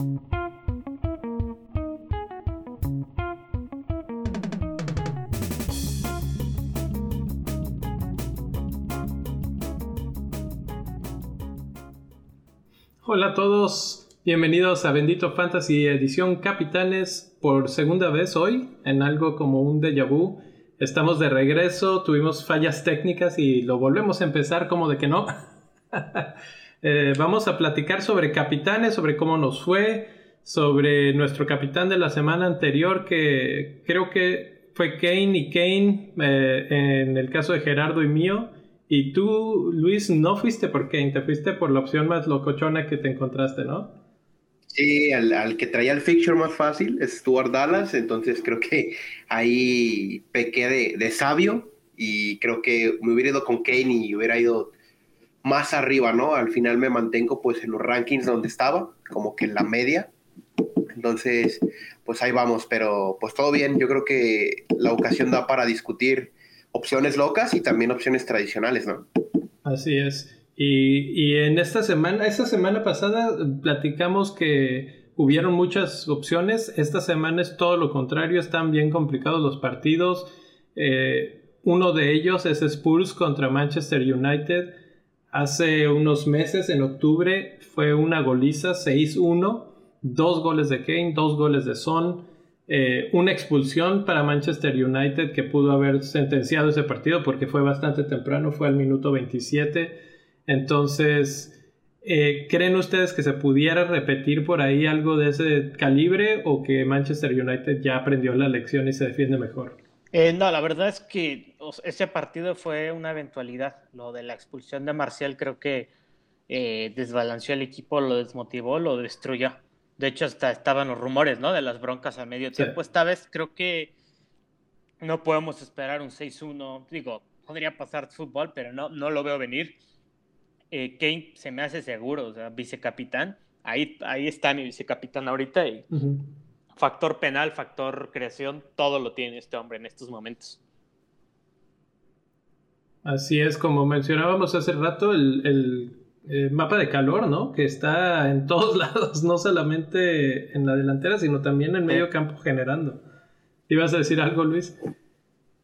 Hola a todos, bienvenidos a Bendito Fantasy edición Capitanes por segunda vez hoy en algo como un déjà vu. Estamos de regreso, tuvimos fallas técnicas y lo volvemos a empezar como de que no. Eh, vamos a platicar sobre capitanes, sobre cómo nos fue, sobre nuestro capitán de la semana anterior que creo que fue Kane y Kane eh, en el caso de Gerardo y mío. Y tú, Luis, no fuiste por Kane, te fuiste por la opción más locochona que te encontraste, ¿no? Sí, al, que traía el fixture más fácil Stuart Dallas, entonces creo que ahí pequé de, sabio y creo que me hubiera ido con Kane y hubiera ido más arriba, ¿no? Al final me mantengo pues en los rankings donde estaba, como que en la media. Entonces, pues ahí vamos, pero pues todo bien, yo creo que la ocasión da para discutir opciones locas y también opciones tradicionales, ¿no? Así es. Y, en esta semana, esta semana pasada platicamos que hubieron muchas opciones. Esta semana es todo lo contrario, están bien complicados los partidos. Eh, uno de ellos es Spurs contra Manchester United. Hace unos meses, en octubre, fue una goliza 6-1. Dos goles de Kane, dos goles de Son. Eh, una expulsión para Manchester United que pudo haber sentenciado ese partido porque fue bastante temprano, fue al minuto 27. Entonces, eh, ¿creen ustedes que se pudiera repetir por ahí algo de ese calibre o que Manchester United ya aprendió la lección y se defiende mejor? Eh, no, la verdad es que ese partido fue una eventualidad. Lo de la expulsión de Marcial creo que desbalanceó el equipo, lo desmotivó, lo destruyó. De hecho, hasta estaban los rumores, ¿no? De las broncas a medio tiempo. Esta vez creo que no podemos esperar un 6-1. Digo, podría pasar fútbol, pero no, no lo veo venir. Eh, Kane se me hace seguro, o sea, vicecapitán. Ahí, ahí está mi vicecapitán ahorita y factor penal, factor creación, todo lo tiene este hombre en estos momentos. Así es, como mencionábamos hace rato, el eh, mapa de calor, ¿no? Que está en todos lados, no solamente en la delantera, sino también en medio campo generando. ¿Ibas a decir algo, Luis?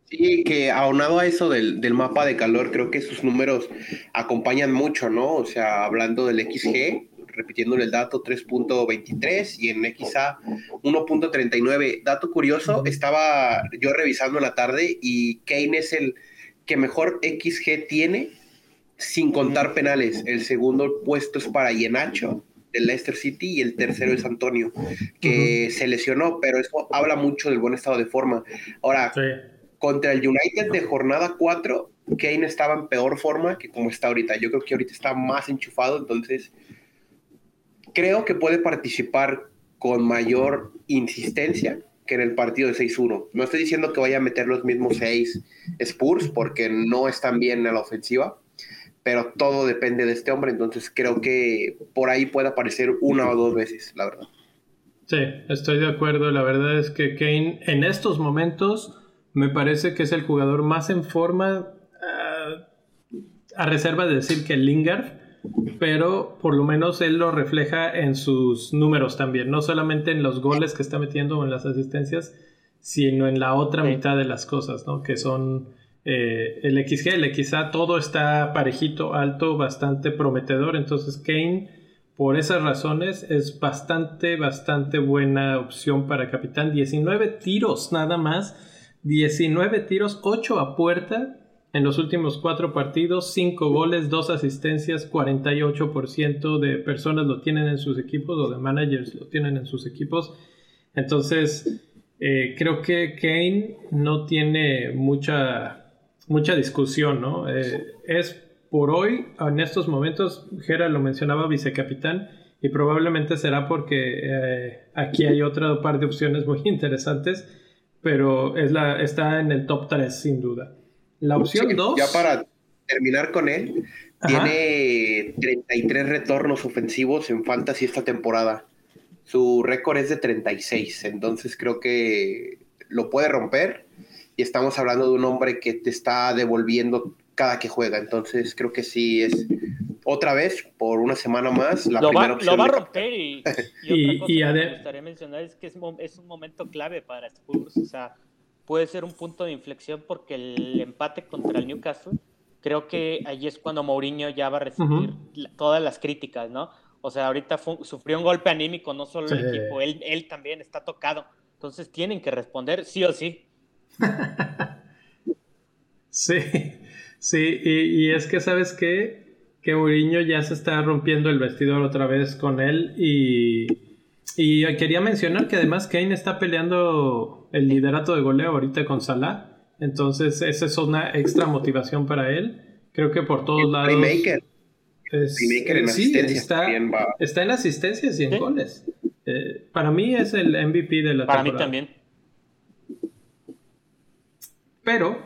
Sí, que aunado a eso del, mapa de calor, creo que sus números acompañan mucho, ¿no? O sea, hablando del XG, repitiendo el dato 3.23 y en XA 1.39. Dato curioso, estaba yo revisando en la tarde y Kane es el que mejor XG tiene sin contar penales. El segundo puesto es para Yenacho del Leicester City y el tercero es Antonio, que se lesionó, pero eso habla mucho del buen estado de forma. Ahora, contra el United de jornada 4, Kane estaba en peor forma que como está ahorita. Yo creo que ahorita está más enchufado, entonces creo que puede participar con mayor insistencia que en el partido de 6-1. No estoy diciendo que vaya a meter los mismos 6 Spurs porque no están bien en la ofensiva, pero todo depende de este hombre, entonces creo que por ahí puede aparecer una o dos veces, la verdad. Sí, estoy de acuerdo, la verdad es que Kane en estos momentos me parece que es el jugador más en forma, ah, a reserva de decir que Lingard, pero por lo menos él lo refleja en sus números también, no solamente en los goles que está metiendo o en las asistencias, sino en la otra mitad de las cosas, ¿no? Que son eh, el XG, el XA, todo está parejito, alto, bastante prometedor. Entonces Kane, por esas razones, es bastante, bastante buena opción para capitán. 19 tiros nada más. 19 tiros, 8 a puerta en los últimos 4 partidos, 5 goles, 2 asistencias, 48% de personas lo tienen en sus equipos o de managers lo tienen en sus equipos. Entonces, eh, creo que Kane no tiene mucha mucha discusión, ¿no? Eh, es por hoy, en estos momentos, Gera lo mencionaba vicecapitán, y probablemente será porque eh, aquí hay otra par de opciones muy interesantes, pero es la, está en el top 3 sin duda. La opción 2... ya para terminar con él, tiene 33 retornos ofensivos en fantasy esta temporada. Su récord es de 36, entonces creo que lo puede romper y estamos hablando de un hombre que te está devolviendo cada que juega. Entonces creo que sí es otra vez por una semana más la lo primera va, opción. Lo va a romper y, y, otra cosa y que me gustaría mencionar es que es, es un momento clave para Spurs. O sea, puede ser un punto de inflexión porque el empate contra el Newcastle, creo que ahí es cuando Mourinho ya va a recibir todas las críticas, ¿no? O sea, ahorita sufrió un golpe anímico, no solo el equipo, él, él también está tocado. Entonces tienen que responder sí o sí. Sí, sí, y, y es que sabes qué? que Mourinho ya se está rompiendo el vestidor otra vez con él y, y quería mencionar que además Kane está peleando el liderato de goleo ahorita con Salah, entonces esa es una extra motivación para él. Creo que por todos lados Playmaker. es- Playmaker en sí, asistencias está, va. está en asistencias y en Sí. goles. Eh, para mí es el MVP de la Para mí temporada. también. Pero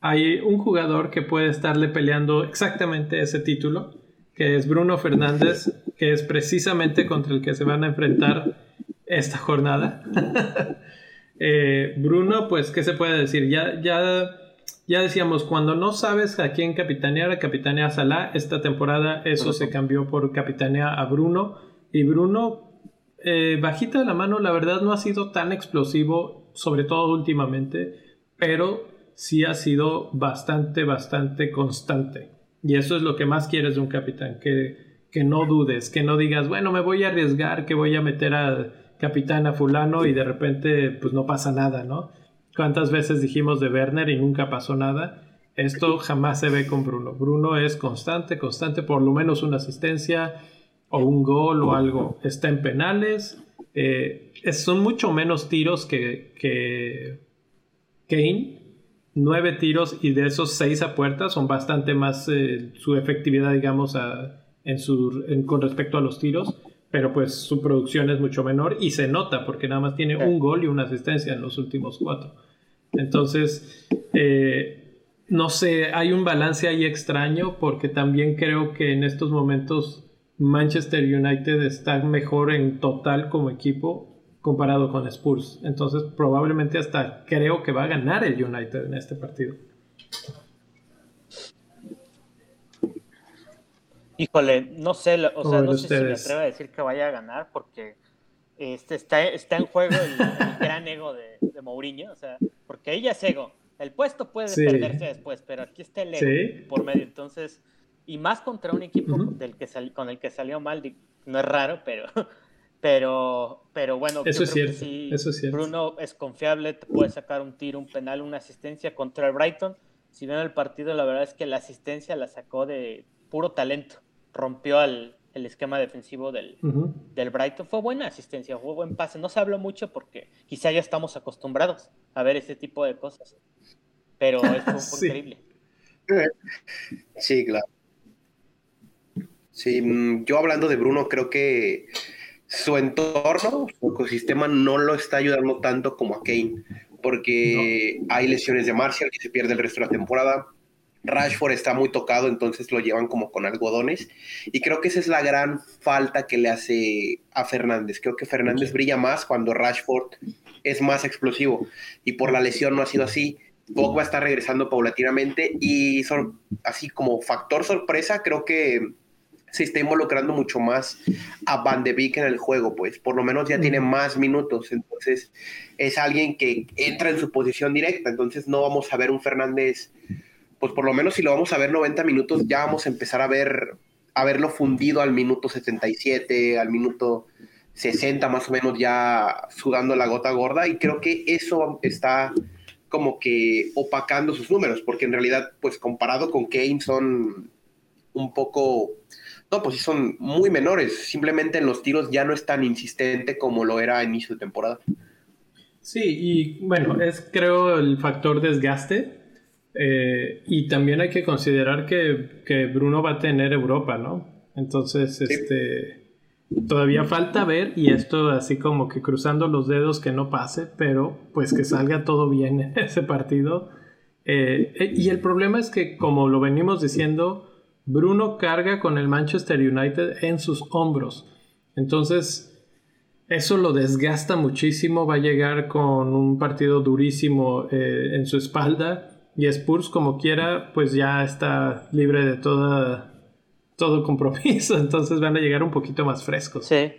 hay un jugador que puede estarle peleando exactamente ese título, que es Bruno Fernández, que es precisamente contra el que se van a enfrentar esta jornada. Eh, Bruno, pues, ¿qué se puede decir? Ya, ya, ya decíamos, cuando no sabes a quién capitanear, capitanea a Salah. Esta temporada eso se cambió por capitanea a Bruno. Y Bruno, eh, bajita de la mano, la verdad no ha sido tan explosivo, sobre todo últimamente, pero sí ha sido bastante, bastante constante. Y eso es lo que más quieres de un capitán, que, que no dudes, que no digas, bueno, me voy a arriesgar, que voy a meter a capitán a fulano y de repente pues no pasa nada, ¿no? ¿Cuántas veces dijimos de Werner y nunca pasó nada? Esto jamás se ve con Bruno. Bruno es constante, constante, por lo menos una asistencia o un gol o algo. Está en penales. eh, son mucho menos tiros que, que Kane. Nueve tiros y de esos seis a puerta son bastante más eh, su efectividad, digamos, a- en su, en- con respecto a los tiros. Pero pues su producción es mucho menor y se nota porque nada más tiene un gol y una asistencia en los últimos cuatro. Entonces, eh, no sé, hay un balance ahí extraño porque también creo que en estos momentos Manchester United está mejor en total como equipo comparado con Spurs. Entonces, probablemente hasta creo que va a ganar el United en este partido. Híjole, no sé, o ¿Cómo sea, no sé si me atrevo a decir que vaya a ganar porque este, está, está en juego el, el gran ego de, de Mourinho, o sea, porque ella es ego. El puesto puede Sí. perderse después, pero aquí está el ego Sí. por medio. Entonces, y más contra un equipo del que sal- con el que salió mal, no es raro, pero, pero, pero bueno, yo Eso es creo que cierto, sí, eso es cierto. Bruno es confiable, te puede sacar un tiro, un penal, una asistencia contra el Brighton. Si ven el partido, la verdad es que la asistencia la sacó de puro talento. Rompió al- el esquema defensivo del, del Brighton. Fue buena asistencia, fue buen pase. No se habló mucho porque quizá ya estamos acostumbrados a ver este tipo de cosas. Pero esto fue Sí. increíble. Sí, claro. Sí, mm, yo hablando de Bruno, creo que su entorno, su ecosistema no lo está ayudando tanto como a Kane, porque hay lesiones de Martial que se pierde el resto de la temporada. Rashford está muy tocado, entonces lo llevan como con algodones. Y creo que esa es la gran falta que le hace a Fernández. Creo que Fernández brilla más cuando Rashford es más explosivo. Y por la lesión no ha sido así. Pogba está regresando paulatinamente y así como factor sorpresa, creo que se está involucrando mucho más a Van de Beek en el juego, pues por lo menos ya tiene más minutos, entonces es alguien que entra en su posición directa, entonces no vamos a ver un Fernández, pues por lo menos si lo vamos a ver 90 minutos, ya vamos a empezar a ver a verlo fundido al minuto 77, al minuto 60 más o menos ya sudando la gota gorda y creo que eso está como que opacando sus números, porque en realidad, pues comparado con Kane son un poco, no, pues sí son muy menores, simplemente en los tiros ya no es tan insistente como lo era a inicio de temporada. Sí, y bueno, es creo el factor desgaste. Eh, y también hay que considerar que, que Bruno va a tener Europa, ¿no? Entonces, este, todavía falta ver, y esto así como que cruzando los dedos que no pase, pero pues que salga todo bien en ese partido. Eh, eh, y el problema es que, como lo venimos diciendo, Bruno carga con el Manchester United en sus hombros. Entonces, eso lo desgasta muchísimo, va a llegar con un partido durísimo en su espalda Y Spurs, como quiera, pues ya está libre de toda, todo compromiso. Entonces van a llegar un poquito más frescos. Sí.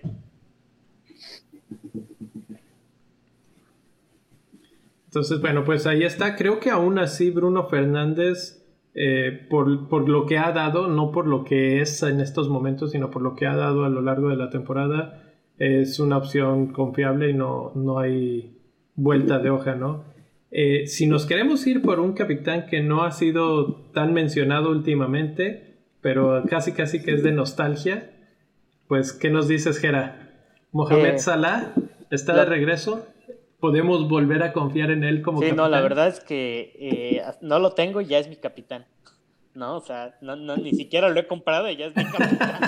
Entonces, bueno, pues ahí está. Creo que aún así Bruno Fernández, eh, por, por, lo que ha dado, no por lo que es en estos momentos, sino por lo que ha dado a lo largo de la temporada, es una opción confiable y no, no hay vuelta de hoja, ¿no? Eh, si nos queremos ir por un capitán que no ha sido tan mencionado últimamente, pero casi casi que es de nostalgia, pues, ¿qué nos dices, Gera? ¿Mohamed eh, Salah está de regreso? podemos volver a confiar en él como sí, no, la verdad es que eh, no lo tengo y ya es mi capitán. No, o sea, no, ni siquiera lo he comprado y ya es mi capitán.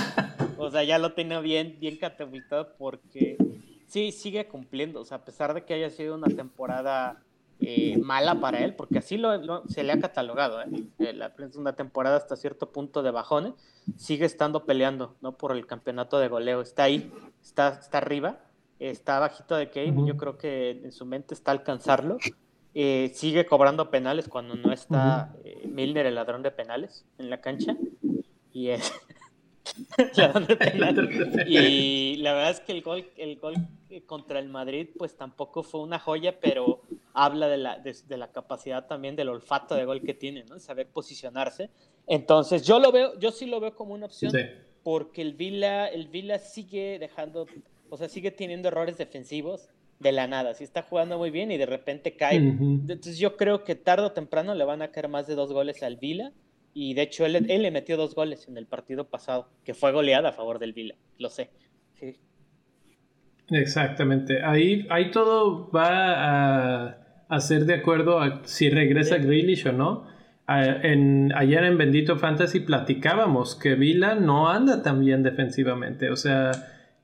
o sea, ya lo tengo bien, bien catapultado porque sí, sigue cumpliendo. O sea, a pesar de que haya sido una temporada eh, mala para él, porque así lo, se le ha catalogado, ¿eh? eh la prensa una temporada hasta cierto punto de bajones, sigue estando peleando, ¿no? Por el campeonato de goleo. Está ahí, está, está arriba está bajito de Kane, yo creo que en su mente está alcanzarlo. Eh, sigue cobrando penales cuando no está eh, Milner, el ladrón de penales, en la cancha. Y es. y la verdad es que el gol, el gol contra el Madrid, pues tampoco fue una joya, pero habla de la, de, la capacidad también del olfato de gol que tiene, ¿no? Saber posicionarse. Entonces, yo lo veo, yo sí lo veo como una opción, porque el Vila, el Vila sigue dejando o sea, sigue teniendo errores defensivos de la nada. Si está jugando muy bien y de repente cae. Entonces yo creo que tarde o temprano le van a caer más de dos goles al Vila. Y de hecho él, le metió dos goles en el partido pasado, que fue goleada a favor del Vila. Lo sé. Exactamente. Ahí, ahí todo va a, ser de acuerdo a si regresa Grealish o no. en, ayer en Bendito Fantasy platicábamos que Vila no anda tan bien defensivamente. O sea,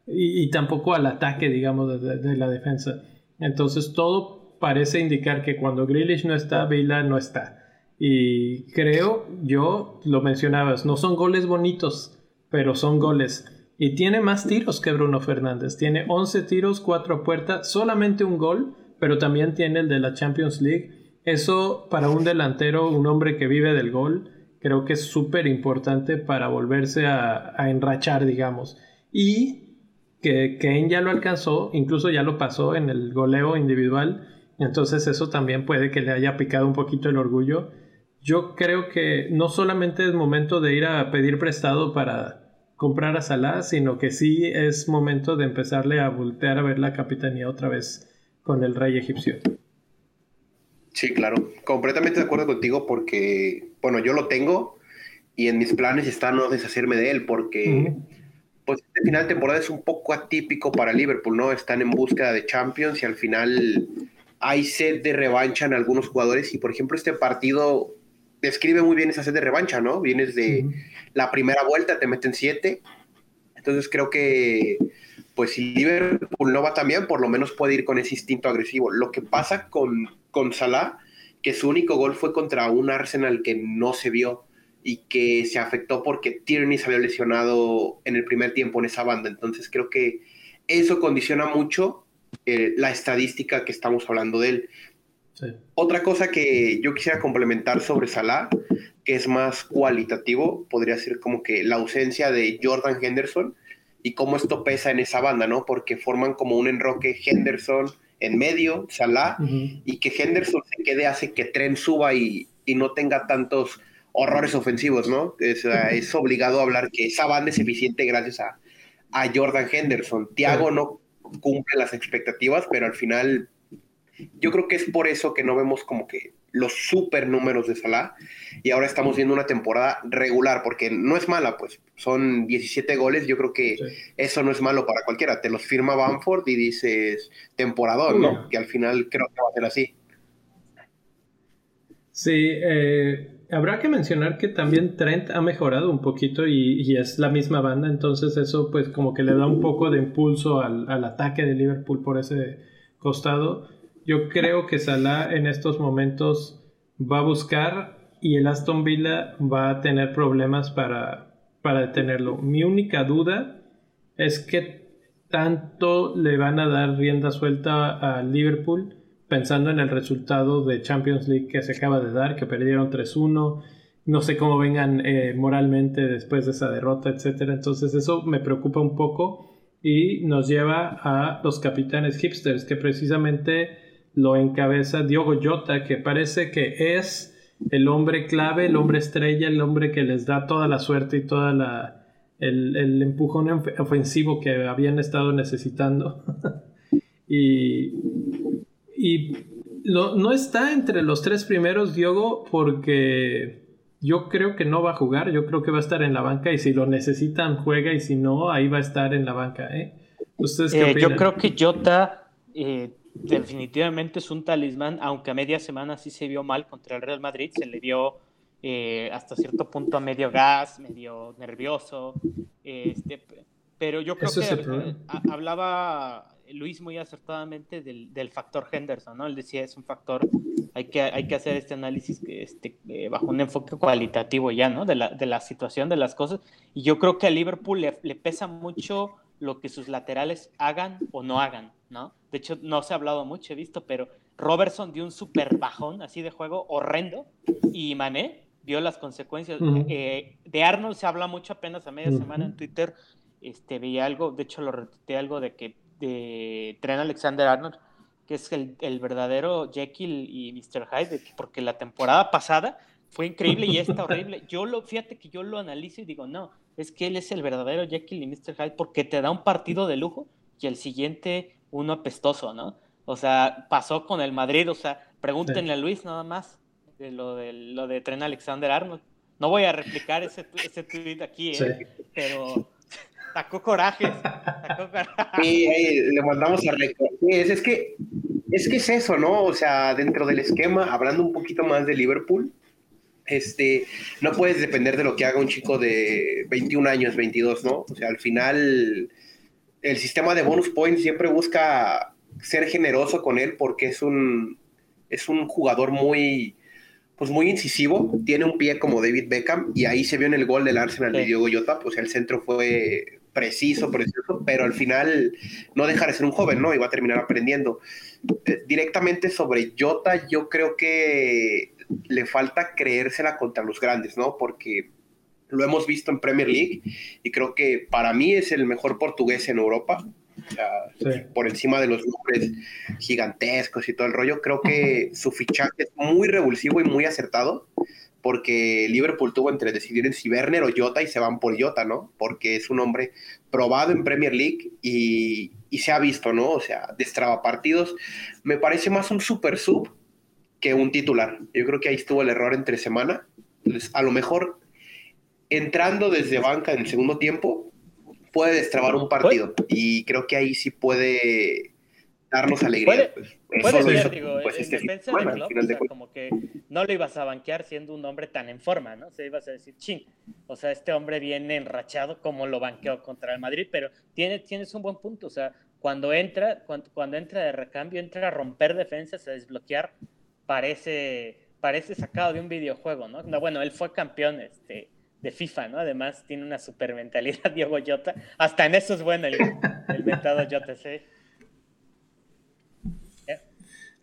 y, tampoco al ataque, digamos, de, la defensa. Entonces todo parece indicar que cuando Grealish no está, Vila no está. Y creo, yo lo mencionabas, no son goles bonitos, pero son goles. Y tiene más tiros que Bruno Fernández. Tiene 11 tiros, 4 puertas, solamente un gol, pero también tiene el de la Champions League. Eso para un delantero, un hombre que vive del gol, creo que es súper importante para volverse a, enrachar, digamos. Y que Kane ya lo alcanzó, incluso ya lo pasó en el goleo individual, entonces eso también puede que le haya picado un poquito el orgullo. Yo creo que no solamente es momento de ir a pedir prestado para comprar a Salah, sino que sí es momento de empezarle a voltear a ver la capitanía otra vez con el rey egipcio. Sí, claro, completamente de acuerdo contigo porque, bueno, yo lo tengo y en mis planes está no deshacerme de él porque pues este final de temporada es un poco atípico para Liverpool, ¿no? Están en búsqueda de Champions y al final hay sed de revancha en algunos jugadores y por ejemplo este partido describe muy bien esa sed de revancha, ¿no? Vienes de la primera vuelta, te meten siete, entonces creo que pues si Liverpool no va tan bien, por lo menos puede ir con ese instinto agresivo. Lo que pasa con, con Salah, que su único gol fue contra un Arsenal que no se vio y que se afectó porque Tierney se había lesionado en el primer tiempo en esa banda. Entonces creo que eso condiciona mucho eh, la estadística que estamos hablando de él. Otra cosa que yo quisiera complementar sobre Salah, que es más cualitativo, podría ser como que la ausencia de Jordan Henderson y cómo esto pesa en esa banda, ¿no? Porque forman como un enroque Henderson en medio, Salah, y que Henderson se quede hace que Tren suba y, y no tenga tantos horrores ofensivos, ¿no? Es, es, obligado a hablar que esa banda es eficiente gracias a, a Jordan Henderson. Tiago no cumple las expectativas, pero al final yo creo que es por eso que no vemos como que los super números de Salah y ahora estamos viendo una temporada regular porque no es mala, pues son 17 goles, yo creo que eso no es malo para cualquiera, te los firma Bamford y dices temporador, ¿no? Que al final creo que va a ser así. Sí, eh, habrá que mencionar que también Trent ha mejorado un poquito y, es la misma banda, entonces eso pues como que le da un poco de impulso al, ataque de Liverpool por ese costado. Yo creo que Salah en estos momentos va a buscar y el Aston Villa va a tener problemas para, para detenerlo. Mi única duda es que tanto le van a dar rienda suelta a Liverpool pensando en el resultado de Champions League que se acaba de dar, que perdieron 3-1. No sé cómo vengan eh, moralmente después de esa derrota, etcétera. Entonces eso me preocupa un poco y nos lleva a los capitanes hipsters, que precisamente lo encabeza Diogo Jota, que parece que es el hombre clave, el hombre estrella, el hombre que les da toda la suerte y toda la el, el empujón ofensivo que habían estado necesitando. y y no está entre los tres primeros, Diogo, porque yo creo que no va a jugar, yo creo que va a estar en la banca y si lo necesitan juega y si no, ahí va a estar en la banca. ¿eh? ¿Ustedes qué eh, yo creo que Jota eh, definitivamente es un talismán, aunque a media semana sí se vio mal contra el Real Madrid, se le vio eh, hasta cierto punto a medio gas, medio nervioso, este, pero yo creo que hablaba Luis muy acertadamente del, del, factor Henderson, ¿no? Él decía es un factor, hay que, hay que hacer este análisis este, eh, bajo un enfoque cualitativo ya, ¿no? De la, de la situación de las cosas. Y yo creo que a Liverpool le, le, pesa mucho lo que sus laterales hagan o no hagan, ¿no? De hecho, no se ha hablado mucho, he visto, pero Robertson dio un super bajón así de juego horrendo y Mané vio las consecuencias. Eh, de Arnold se habla mucho apenas a media semana en Twitter. Este, veía algo, de hecho lo retuiteé algo de que de Tren Alexander Arnold, que es el, el, verdadero Jekyll y Mr. Hyde, porque la temporada pasada fue increíble y esta horrible. Yo lo, fíjate que yo lo analizo y digo, no, es que él es el verdadero Jekyll y Mr. Hyde porque te da un partido de lujo y el siguiente uno apestoso, ¿no? O sea, pasó con el Madrid, o sea, pregúntenle a Luis nada más de lo de, lo de Tren Alexander Arnold. No voy a replicar ese, ese tweet aquí, ¿eh? pero Sacó coraje. Sacó Sí, le mandamos a recordar. es, que, es que es eso, ¿no? O sea, dentro del esquema, hablando un poquito más de Liverpool, este, no puedes depender de lo que haga un chico de 21 años, 22, ¿no? O sea, al final, el sistema de bonus points siempre busca ser generoso con él porque es un, es un jugador muy, pues muy incisivo, tiene un pie como David Beckham y ahí se vio en el gol del Arsenal de Diogo Jota, pues el centro fue preciso, precioso, pero al final no deja de ser un joven, ¿no? Y va a terminar aprendiendo. Eh, directamente sobre Jota, yo creo que le falta creérsela contra los grandes, ¿no? Porque lo hemos visto en Premier League y creo que para mí es el mejor portugués en Europa. Por encima de los nombres gigantescos y todo el rollo, creo que su fichaje es muy revulsivo y muy acertado porque Liverpool tuvo entre decidir en si Werner o Jota y se van por Jota, ¿no? Porque es un hombre probado en Premier League y, se ha visto, ¿no? O sea, destraba partidos. Me parece más un super sub que un titular. Yo creo que ahí estuvo el error entre semana. Entonces, a lo mejor entrando desde banca en el segundo tiempo puede destrabar un partido y creo que ahí sí puede darnos alegría. Pues. Puede ser, digo, pues, en este defensa de como que no lo ibas a banquear siendo un hombre tan en forma, ¿no? O sea, ibas a decir, ching, o sea, este hombre viene enrachado como lo banqueó contra el Madrid, pero tiene, tienes un buen punto, o sea, cuando entra, cuando, cuando entra de recambio, entra a romper defensas, a desbloquear, parece, parece sacado de un videojuego, ¿no? no bueno, él fue campeón este, de FIFA, ¿no? Además, tiene una super mentalidad, Diego Jota, hasta en eso es bueno el, el metado JC.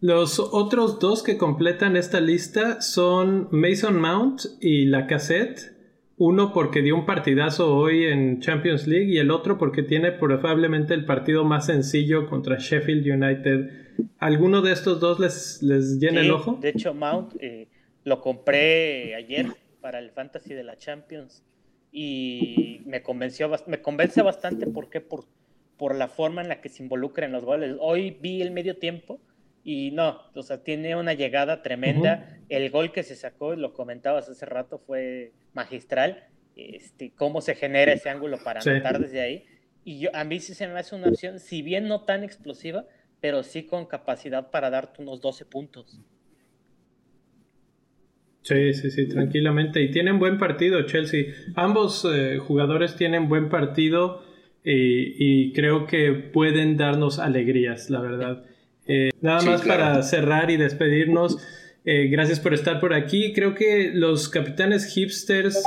Los otros dos que completan esta lista son Mason Mount y Lacazette. Uno porque dio un partidazo hoy en Champions League y el otro porque tiene probablemente el partido más sencillo contra Sheffield United. ¿Alguno de estos dos les, les llena el ojo? De hecho, Mount eh, lo compré ayer para el Fantasy de la Champions y me convenció, me convence bastante porque por, por la forma en la que se involucra en los goles. Hoy vi el medio tiempo y no, o sea, tiene una llegada tremenda. El gol que se sacó, lo comentabas hace rato, fue magistral. Este, cómo se genera ese ángulo para anotar desde ahí. Y yo, a mí sí se me hace una opción, si bien no tan explosiva, pero sí con capacidad para darte unos 12 puntos. Sí, sí, sí, tranquilamente. Y tienen buen partido, Chelsea. Ambos eh, jugadores tienen buen partido y, y, creo que pueden darnos alegrías, la verdad. Eh, nada más para cerrar y despedirnos. Eh, gracias por estar por aquí. Creo que los capitanes hipsters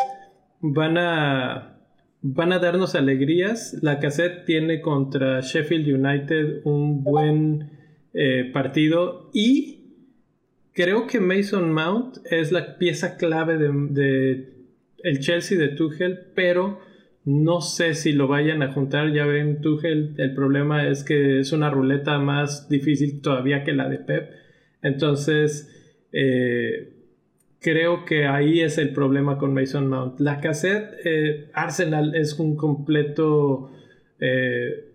van a, van a darnos alegrías. La cassette tiene contra Sheffield United un buen eh, partido y creo que Mason Mount es la pieza clave de, el Chelsea de Tuchel, pero no sé si lo vayan a juntar. Ya ven, Tuchel, el problema es que es una ruleta más difícil todavía que la de Pep. Entonces, eh, creo que ahí es el problema con Mason Mount. La cassette, eh, Arsenal es un completo. Eh,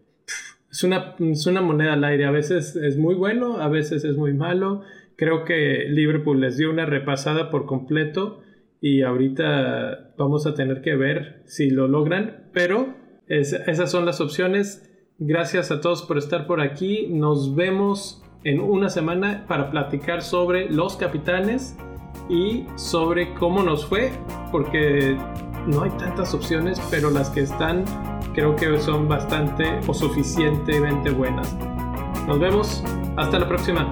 es, una, es una moneda al aire. A veces es muy bueno, a veces es muy malo. Creo que Liverpool les dio una repasada por completo y ahorita vamos a tener que ver si lo logran, pero esas son las opciones. Gracias a todos por estar por aquí. Nos vemos en una semana para platicar sobre los capitanes y sobre cómo nos fue, porque no hay tantas opciones, pero las que están creo que son bastante o suficientemente buenas. Nos vemos, hasta la próxima.